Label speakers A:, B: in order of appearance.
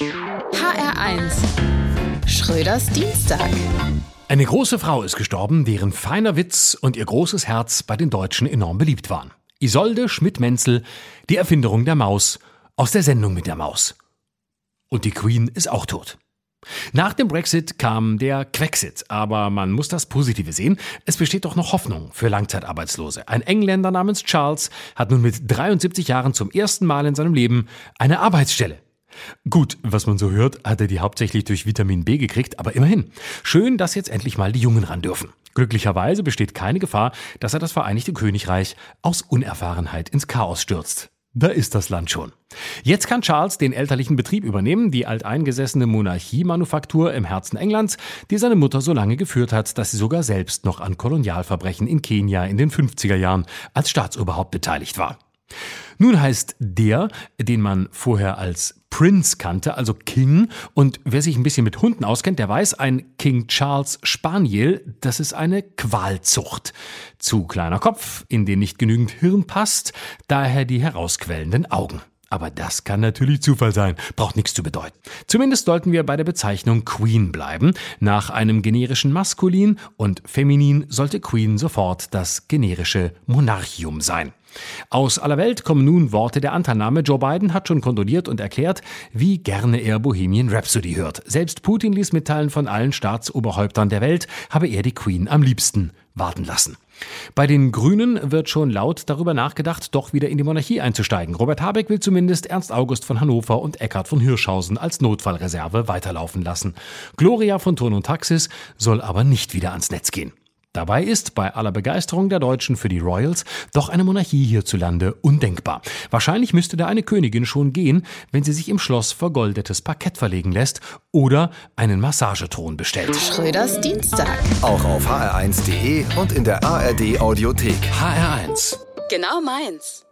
A: HR1 Schröders Dienstag.
B: Eine große Frau ist gestorben, deren feiner Witz und ihr großes Herz bei den Deutschen enorm beliebt waren. Isolde Schmidt-Menzel, die Erfinderung der Maus, aus der Sendung mit der Maus. Und die Queen ist auch tot. Nach dem Brexit kam der Quexit, aber man muss das Positive sehen. Es besteht doch noch Hoffnung für Langzeitarbeitslose. Ein Engländer namens Charles hat nun mit 73 Jahren zum ersten Mal in seinem Leben eine Arbeitsstelle. Gut, was man so hört, hat er die hauptsächlich durch Vitamin B gekriegt, aber immerhin. Schön, dass jetzt endlich mal die Jungen ran dürfen. Glücklicherweise besteht keine Gefahr, dass er das Vereinigte Königreich aus Unerfahrenheit ins Chaos stürzt. Da ist das Land schon. Jetzt kann Charles den elterlichen Betrieb übernehmen, die alteingesessene Monarchiemanufaktur im Herzen Englands, die seine Mutter so lange geführt hat, dass sie sogar selbst noch an Kolonialverbrechen in Kenia in den 50er Jahren als Staatsoberhaupt beteiligt war. Nun heißt der, den man vorher als Prince kannte, also King. Und wer sich ein bisschen mit Hunden auskennt, der weiß, ein King Charles Spaniel, das ist eine Qualzucht. Zu kleiner Kopf, in den nicht genügend Hirn passt, daher die herausquellenden Augen. Aber das kann natürlich Zufall sein, braucht nichts zu bedeuten. Zumindest sollten wir bei der Bezeichnung Queen bleiben. Nach einem generischen Maskulin und Feminin sollte Queen sofort das generische Monarchium sein. Aus aller Welt kommen nun Worte der Anternahme. Joe Biden hat schon kondoliert und erklärt, wie gerne er Bohemian Rhapsody hört. Selbst Putin ließ mitteilen, von allen Staatsoberhäuptern der Welt habe er die Queen am liebsten warten lassen. Bei den Grünen wird schon laut darüber nachgedacht, doch wieder in die Monarchie einzusteigen. Robert Habeck will zumindest Ernst August von Hannover und Eckhard von Hirschhausen als Notfallreserve weiterlaufen lassen. Gloria von Turn und Taxis soll aber nicht wieder ans Netz gehen. Dabei ist bei aller Begeisterung der Deutschen für die Royals doch eine Monarchie hierzulande undenkbar. Wahrscheinlich müsste da eine Königin schon gehen, wenn sie sich im Schloss vergoldetes Parkett verlegen lässt oder einen Massagetron bestellt.
A: Schröders Dienstag.
C: Auch auf hr1.de und in der ARD Audiothek.
B: HR1.
A: Genau meins.